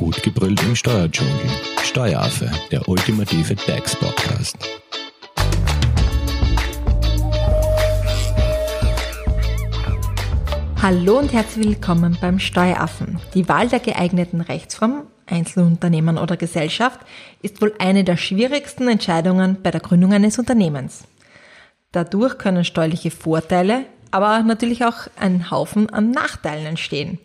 Gut gebrüllt im Steuerdschungel. Steueraffe, der ultimative DAX-Podcast. Hallo und herzlich willkommen beim Steueraffen. Die Wahl der geeigneten Rechtsform, Einzelunternehmen oder Gesellschaft, ist wohl eine der schwierigsten Entscheidungen bei der Gründung eines Unternehmens. Dadurch können steuerliche Vorteile, aber natürlich auch ein Haufen an Nachteilen entstehen.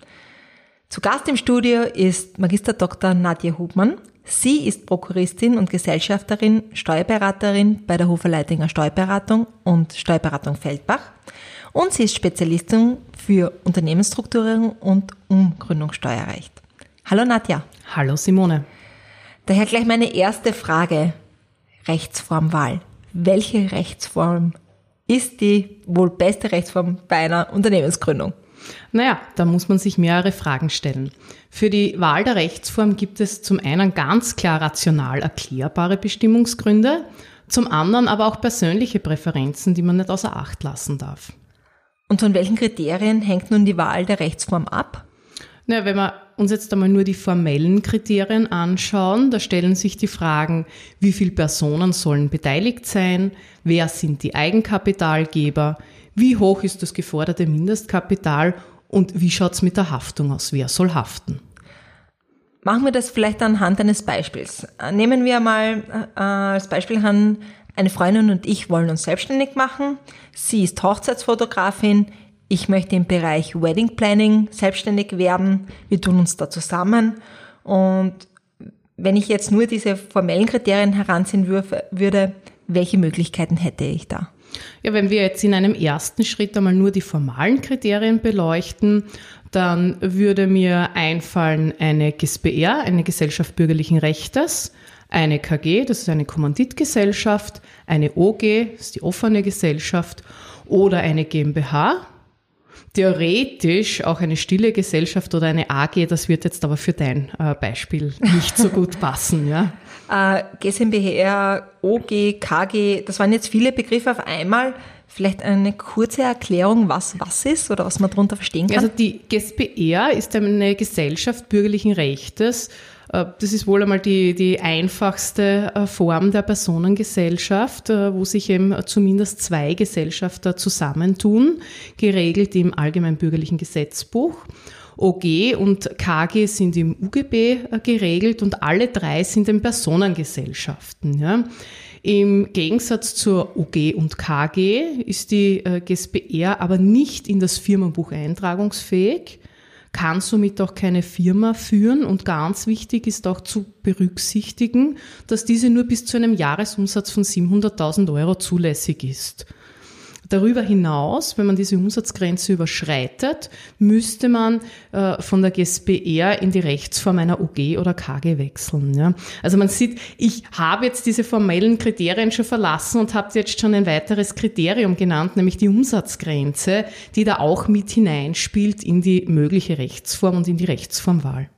Zu Gast im Studio ist Magister Dr. Nadja Hubmann. Sie ist Prokuristin und Gesellschafterin, Steuerberaterin bei der Hofer Leitinger Steuerberatung und Steuerberatung Feldbach. Und sie ist Spezialistin für Unternehmensstrukturierung und Umgründungssteuerrecht. Hallo Nadja. Hallo Simone. Daher gleich meine erste Frage. Rechtsformwahl. Welche Rechtsform ist die wohl beste Rechtsform bei einer Unternehmensgründung? Naja, da muss man sich mehrere Fragen stellen. Für die Wahl der Rechtsform gibt es zum einen ganz klar rational erklärbare Bestimmungsgründe, zum anderen aber auch persönliche Präferenzen, die man nicht außer Acht lassen darf. Und von welchen Kriterien hängt nun die Wahl der Rechtsform ab? Na, wenn wir uns jetzt einmal nur die formellen Kriterien anschauen, da stellen sich die Fragen, wie viele Personen sollen beteiligt sein, wer sind die Eigenkapitalgeber, wie hoch ist das geforderte Mindestkapital und wie schaut's mit der Haftung aus, wer soll haften. Machen wir das vielleicht anhand eines Beispiels. Nehmen wir mal äh, als Beispiel an, eine Freundin und ich wollen uns selbstständig machen. Sie ist Hochzeitsfotografin. Ich möchte im Bereich Wedding Planning selbstständig werden. Wir tun uns da zusammen. Und wenn ich jetzt nur diese formellen Kriterien heranziehen würde, welche Möglichkeiten hätte ich da? Ja, wenn wir jetzt in einem ersten Schritt einmal nur die formalen Kriterien beleuchten, dann würde mir einfallen eine GSBR, eine Gesellschaft bürgerlichen Rechtes, eine KG, das ist eine Kommanditgesellschaft, eine OG, das ist die offene Gesellschaft, oder eine GmbH. Theoretisch auch eine stille Gesellschaft oder eine AG, das wird jetzt aber für dein äh, Beispiel nicht so gut passen. Ja. Äh, GmbH, OG, KG, das waren jetzt viele Begriffe auf einmal. Vielleicht eine kurze Erklärung, was was ist oder was man darunter verstehen kann? Also die GSBR ist eine Gesellschaft bürgerlichen Rechtes. Äh, das ist wohl einmal die, die einfachste äh, Form der Personengesellschaft, äh, wo sich eben zumindest zwei Gesellschafter zusammentun, geregelt im Allgemeinbürgerlichen Gesetzbuch. OG und KG sind im UGB geregelt und alle drei sind in Personengesellschaften. Ja. Im Gegensatz zur UG und KG ist die äh, GSBR aber nicht in das Firmenbuch eintragungsfähig, kann somit auch keine Firma führen und ganz wichtig ist auch zu berücksichtigen, dass diese nur bis zu einem Jahresumsatz von 700.000 Euro zulässig ist. Darüber hinaus, wenn man diese Umsatzgrenze überschreitet, müsste man äh, von der GSBR in die Rechtsform einer OG oder KG wechseln. Ja? Also man sieht, ich habe jetzt diese formellen Kriterien schon verlassen und habe jetzt schon ein weiteres Kriterium genannt, nämlich die Umsatzgrenze, die da auch mit hineinspielt in die mögliche Rechtsform und in die Rechtsformwahl.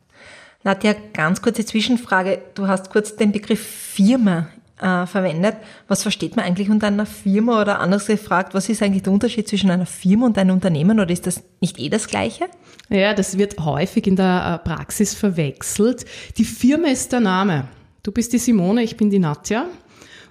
Nadja, ganz kurze Zwischenfrage. Du hast kurz den Begriff Firma äh, verwendet. Was versteht man eigentlich unter einer Firma oder anders gefragt, was ist eigentlich der Unterschied zwischen einer Firma und einem Unternehmen oder ist das nicht eh das Gleiche? Ja, das wird häufig in der äh, Praxis verwechselt. Die Firma ist der Name. Du bist die Simone, ich bin die Nadja.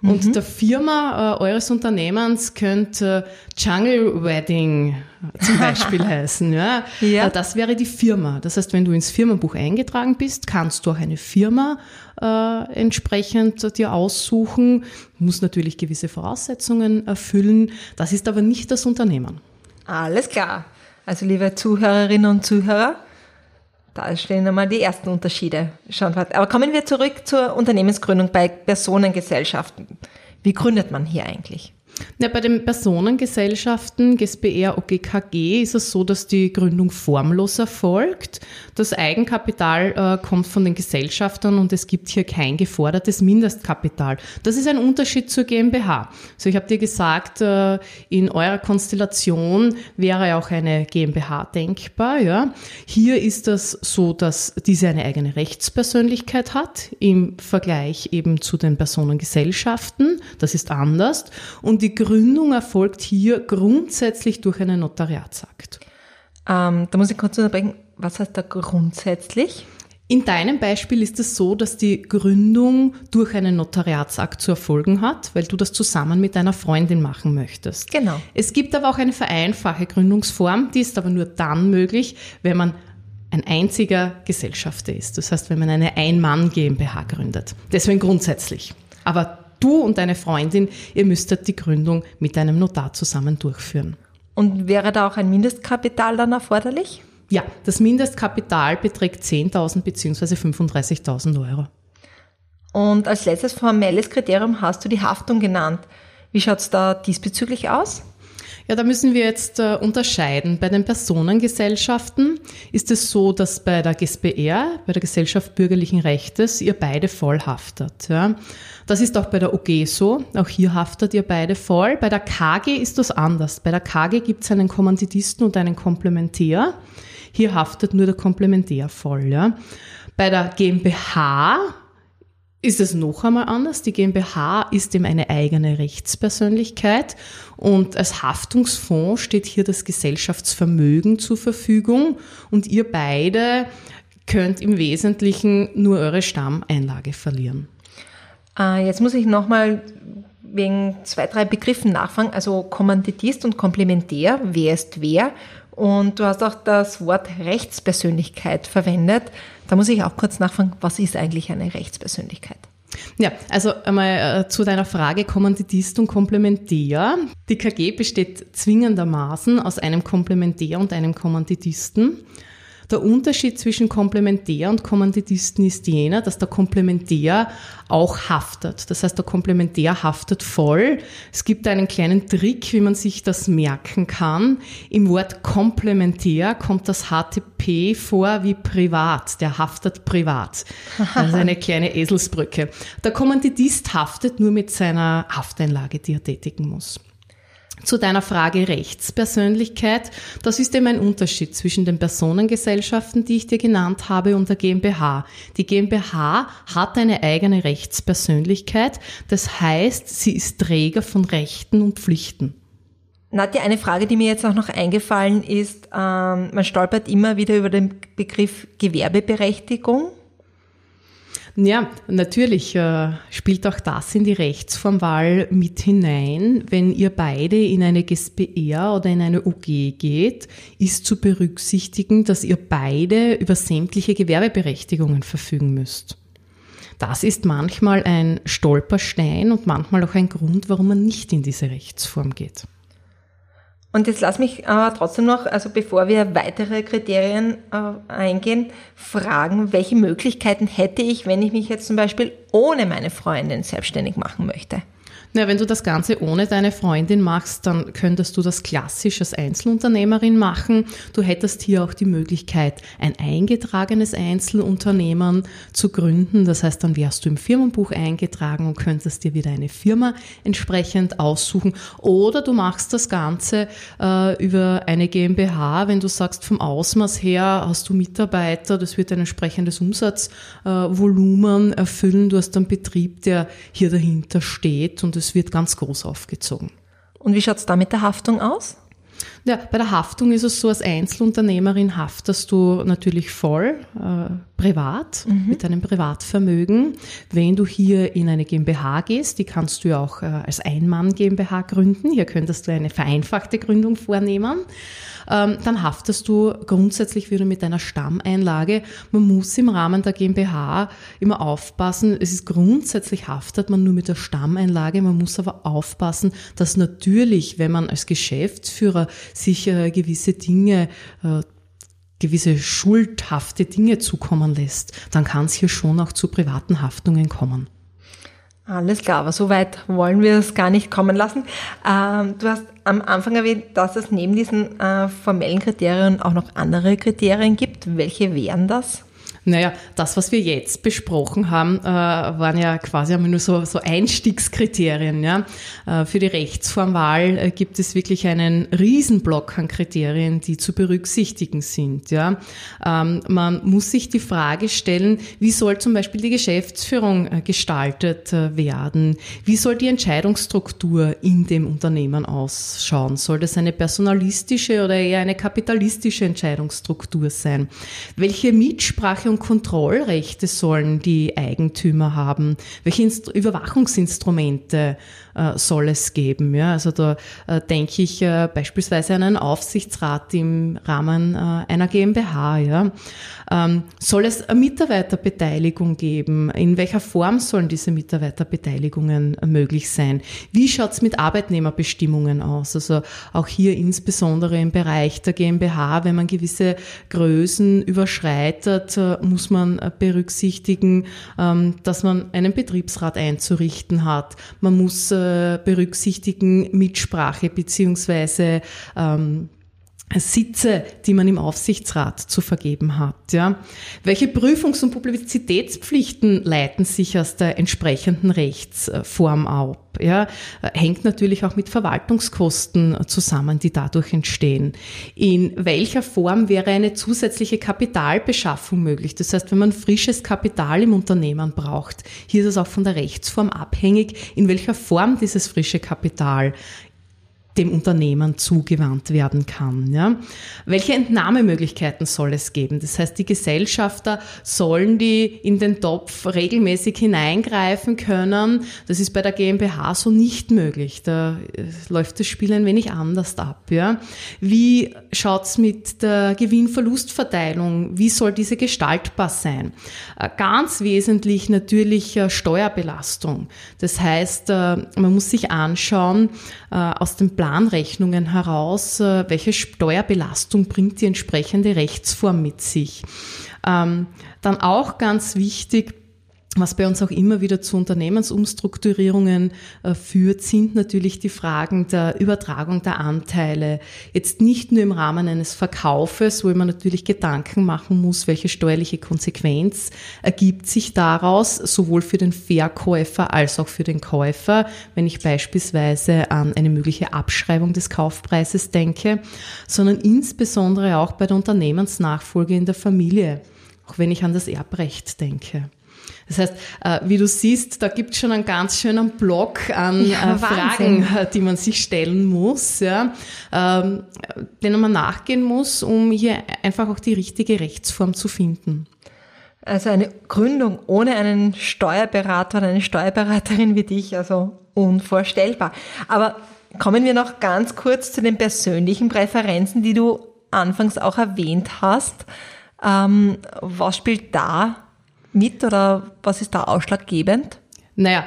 Und mhm. der Firma äh, eures Unternehmens könnte Jungle Wedding zum Beispiel heißen. Ja? ja. Äh, das wäre die Firma. Das heißt, wenn du ins Firmenbuch eingetragen bist, kannst du auch eine Firma äh, entsprechend dir aussuchen. Muss natürlich gewisse Voraussetzungen erfüllen. Das ist aber nicht das Unternehmen. Alles klar. Also liebe Zuhörerinnen und Zuhörer, da stehen einmal die ersten Unterschiede. Aber kommen wir zurück zur Unternehmensgründung bei Personengesellschaften. Wie gründet man hier eigentlich? Ja, bei den Personengesellschaften GSBR, OGKG ist es so, dass die Gründung formlos erfolgt. Das Eigenkapital äh, kommt von den Gesellschaftern und es gibt hier kein gefordertes Mindestkapital. Das ist ein Unterschied zur GmbH. Also ich habe dir gesagt, äh, in eurer Konstellation wäre auch eine GmbH denkbar. Ja. Hier ist das so, dass diese eine eigene Rechtspersönlichkeit hat im Vergleich eben zu den Personengesellschaften. Das ist anders. Und die Gründung erfolgt hier grundsätzlich durch einen Notariatsakt. Ähm, da muss ich kurz unterbrechen. Was heißt da grundsätzlich? In deinem Beispiel ist es so, dass die Gründung durch einen Notariatsakt zu erfolgen hat, weil du das zusammen mit deiner Freundin machen möchtest. Genau. Es gibt aber auch eine vereinfache Gründungsform, die ist aber nur dann möglich, wenn man ein einziger Gesellschafter ist. Das heißt, wenn man eine Ein-Mann GmbH gründet. Deswegen grundsätzlich. Aber du und deine Freundin, ihr müsstet die Gründung mit einem Notar zusammen durchführen. Und wäre da auch ein Mindestkapital dann erforderlich? Ja, das Mindestkapital beträgt 10.000 bzw. 35.000 Euro. Und als letztes formelles Kriterium hast du die Haftung genannt. Wie schaut es da diesbezüglich aus? Ja, da müssen wir jetzt äh, unterscheiden. Bei den Personengesellschaften ist es so, dass bei der GSBR, bei der Gesellschaft bürgerlichen Rechtes, ihr beide voll haftet. Ja. Das ist auch bei der OG so. Auch hier haftet ihr beide voll. Bei der KG ist das anders. Bei der KG gibt es einen Kommanditisten und einen Komplementär. Hier haftet nur der Komplementär voll. Ja. Bei der GmbH ist es noch einmal anders. Die GmbH ist ihm eine eigene Rechtspersönlichkeit und als Haftungsfonds steht hier das Gesellschaftsvermögen zur Verfügung und ihr beide könnt im Wesentlichen nur eure Stammeinlage verlieren. Äh, jetzt muss ich nochmal wegen zwei, drei Begriffen nachfragen. Also Kommanditist und Komplementär, wer ist wer? Und du hast auch das Wort Rechtspersönlichkeit verwendet. Da muss ich auch kurz nachfragen, was ist eigentlich eine Rechtspersönlichkeit? Ja, also einmal äh, zu deiner Frage Kommanditist und Komplementär. Die KG besteht zwingendermaßen aus einem Komplementär und einem Kommanditisten. Der Unterschied zwischen Komplementär und Kommanditisten ist jener, dass der Komplementär auch haftet. Das heißt, der Komplementär haftet voll. Es gibt einen kleinen Trick, wie man sich das merken kann. Im Wort Komplementär kommt das HTP vor wie privat. Der haftet privat. Das ist eine kleine Eselsbrücke. Der Kommanditist haftet nur mit seiner Hafteinlage, die er tätigen muss. Zu deiner Frage Rechtspersönlichkeit. Das ist eben ein Unterschied zwischen den Personengesellschaften, die ich dir genannt habe, und der GmbH. Die GmbH hat eine eigene Rechtspersönlichkeit. Das heißt, sie ist Träger von Rechten und Pflichten. Nadja, eine Frage, die mir jetzt auch noch eingefallen ist, ähm, man stolpert immer wieder über den Begriff Gewerbeberechtigung. Ja, natürlich äh, spielt auch das in die Rechtsformwahl mit hinein. Wenn ihr beide in eine GSBR oder in eine OG geht, ist zu berücksichtigen, dass ihr beide über sämtliche Gewerbeberechtigungen verfügen müsst. Das ist manchmal ein Stolperstein und manchmal auch ein Grund, warum man nicht in diese Rechtsform geht. Und jetzt lass mich aber trotzdem noch, also bevor wir weitere Kriterien äh, eingehen, fragen, welche Möglichkeiten hätte ich, wenn ich mich jetzt zum Beispiel ohne meine Freundin selbstständig machen möchte? Na, wenn du das Ganze ohne deine Freundin machst, dann könntest du das klassisch als Einzelunternehmerin machen. Du hättest hier auch die Möglichkeit, ein eingetragenes Einzelunternehmen zu gründen. Das heißt, dann wärst du im Firmenbuch eingetragen und könntest dir wieder eine Firma entsprechend aussuchen. Oder du machst das Ganze äh, über eine GmbH, wenn du sagst, vom Ausmaß her hast du Mitarbeiter, das wird ein entsprechendes Umsatzvolumen äh, erfüllen. Du hast einen Betrieb, der hier dahinter steht und es es wird ganz groß aufgezogen. Und wie schaut es da mit der Haftung aus? Ja, bei der Haftung ist es so, als Einzelunternehmerin haftest du natürlich voll äh, privat mhm. mit deinem Privatvermögen. Wenn du hier in eine GmbH gehst, die kannst du ja auch äh, als Einmann GmbH gründen. Hier könntest du eine vereinfachte Gründung vornehmen. Ähm, dann haftest du grundsätzlich wieder mit deiner Stammeinlage. Man muss im Rahmen der GmbH immer aufpassen. Es ist grundsätzlich haftet man nur mit der Stammeinlage. Man muss aber aufpassen, dass natürlich, wenn man als Geschäftsführer sich äh, gewisse Dinge äh, gewisse schuldhafte Dinge zukommen lässt, dann kann es hier schon auch zu privaten Haftungen kommen. Alles klar, aber so weit wollen wir es gar nicht kommen lassen. Ähm, du hast am Anfang erwähnt, dass es neben diesen äh, formellen Kriterien auch noch andere Kriterien gibt. Welche wären das? Naja, das, was wir jetzt besprochen haben, äh, waren ja quasi nur so, so Einstiegskriterien. Ja? Äh, für die Rechtsformwahl äh, gibt es wirklich einen Riesenblock an Kriterien, die zu berücksichtigen sind. Ja? Ähm, man muss sich die Frage stellen, wie soll zum Beispiel die Geschäftsführung gestaltet werden? Wie soll die Entscheidungsstruktur in dem Unternehmen ausschauen? Soll das eine personalistische oder eher eine kapitalistische Entscheidungsstruktur sein? Welche Mitsprache und Kontrollrechte sollen die Eigentümer haben? Welche Inst Überwachungsinstrumente äh, soll es geben? Ja, also da äh, denke ich äh, beispielsweise an einen Aufsichtsrat im Rahmen äh, einer GmbH. Ja. Ähm, soll es eine Mitarbeiterbeteiligung geben? In welcher Form sollen diese Mitarbeiterbeteiligungen möglich sein? Wie schaut's mit Arbeitnehmerbestimmungen aus? Also auch hier insbesondere im Bereich der GmbH, wenn man gewisse Größen überschreitet, äh, muss man äh, berücksichtigen, ähm, dass man einen Betriebsrat einzurichten hat. Man muss äh, berücksichtigen Mitsprache ähm, Sitze, die man im Aufsichtsrat zu vergeben hat. Ja. Welche Prüfungs- und Publizitätspflichten leiten sich aus der entsprechenden Rechtsform ab? Ja, hängt natürlich auch mit Verwaltungskosten zusammen, die dadurch entstehen. In welcher Form wäre eine zusätzliche Kapitalbeschaffung möglich? Das heißt, wenn man frisches Kapital im Unternehmen braucht, hier ist es auch von der Rechtsform abhängig, in welcher Form dieses frische Kapital dem Unternehmen zugewandt werden kann. Ja? Welche Entnahmemöglichkeiten soll es geben? Das heißt, die Gesellschafter sollen die in den Topf regelmäßig hineingreifen können. Das ist bei der GmbH so nicht möglich. Da äh, läuft das Spiel ein wenig anders ab. Ja? Wie schaut's mit der Gewinn-Verlustverteilung? Wie soll diese gestaltbar sein? Äh, ganz wesentlich natürlich äh, Steuerbelastung. Das heißt, man muss sich anschauen, aus dem Plan Planrechnungen heraus, äh, welche Steuerbelastung bringt die entsprechende Rechtsform mit sich. Ähm, dann auch ganz wichtig, was bei uns auch immer wieder zu Unternehmensumstrukturierungen äh, führt, sind natürlich die Fragen der Übertragung der Anteile. Jetzt nicht nur im Rahmen eines Verkaufes, wo man natürlich Gedanken machen muss, welche steuerliche Konsequenz ergibt sich daraus, sowohl für den Verkäufer als auch für den Käufer, wenn ich beispielsweise an eine mögliche Abschreibung des Kaufpreises denke, sondern insbesondere auch bei der Unternehmensnachfolge in der Familie, auch wenn ich an das Erbrecht denke. Das heißt, äh, wie du siehst, da gibt es schon einen ganz schönen Block an ja, äh, Fragen, äh, die man sich stellen muss, ja, ähm, denen man nachgehen muss, um hier einfach auch die richtige Rechtsform zu finden. Also eine Gründung ohne einen Steuerberater oder eine Steuerberaterin wie dich, also unvorstellbar. Aber kommen wir noch ganz kurz zu den persönlichen Präferenzen, die du anfangs auch erwähnt hast. Ähm, was spielt da mit oder was ist da ausschlaggebend? Naja,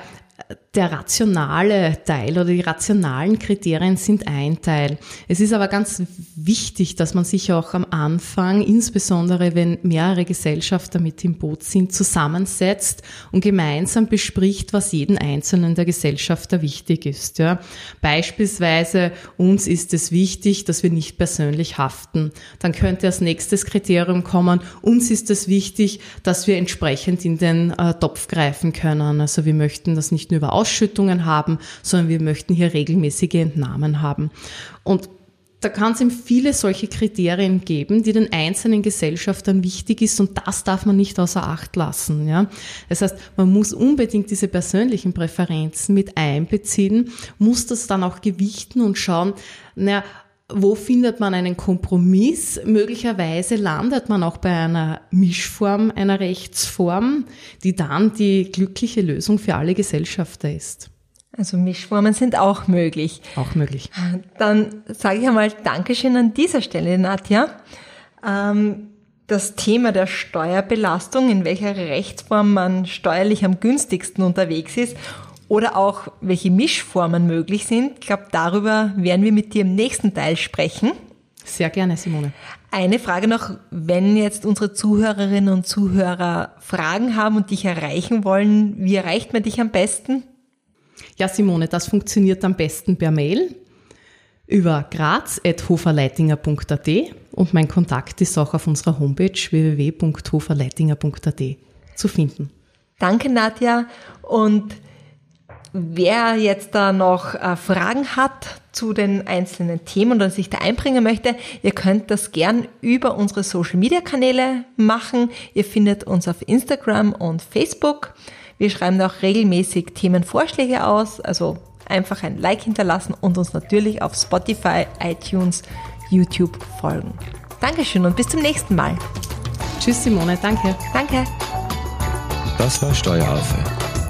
der rationale Teil oder die rationalen Kriterien sind ein Teil. Es ist aber ganz wichtig, dass man sich auch am Anfang, insbesondere wenn mehrere Gesellschafter mit im Boot sind, zusammensetzt und gemeinsam bespricht, was jeden einzelnen der Gesellschafter wichtig ist. Ja. Beispielsweise uns ist es wichtig, dass wir nicht persönlich haften. Dann könnte als nächstes Kriterium kommen, uns ist es wichtig, dass wir entsprechend in den äh, Topf greifen können. Also wir möchten das nicht nur über Ausschüttungen haben, sondern wir möchten hier regelmäßige Entnahmen haben. Und da kann es eben viele solche Kriterien geben, die den einzelnen Gesellschaftern wichtig ist und das darf man nicht außer Acht lassen. Ja? Das heißt, man muss unbedingt diese persönlichen Präferenzen mit einbeziehen, muss das dann auch gewichten und schauen, naja, wo findet man einen Kompromiss? Möglicherweise landet man auch bei einer Mischform, einer Rechtsform, die dann die glückliche Lösung für alle Gesellschafter ist. Also Mischformen sind auch möglich. Auch möglich. Dann sage ich einmal Dankeschön an dieser Stelle, Nadja. Ähm, das Thema der Steuerbelastung, in welcher Rechtsform man steuerlich am günstigsten unterwegs ist oder auch welche Mischformen möglich sind. Ich glaube, darüber werden wir mit dir im nächsten Teil sprechen. Sehr gerne, Simone. Eine Frage noch, wenn jetzt unsere Zuhörerinnen und Zuhörer Fragen haben und dich erreichen wollen, wie erreicht man dich am besten? Ja, Simone, das funktioniert am besten per Mail über graz.hoferleitinger.at und mein Kontakt ist auch auf unserer Homepage www.hoferleitinger.at zu finden. Danke, Nadja. Und Wer jetzt da noch äh, Fragen hat zu den einzelnen Themen oder sich da einbringen möchte, ihr könnt das gern über unsere Social Media Kanäle machen. Ihr findet uns auf Instagram und Facebook. Wir schreiben auch regelmäßig Themenvorschläge aus, also einfach ein Like hinterlassen und uns natürlich auf Spotify, iTunes, YouTube folgen. Dankeschön und bis zum nächsten Mal. Tschüss Simone, danke. Danke. Das war Steueraffe.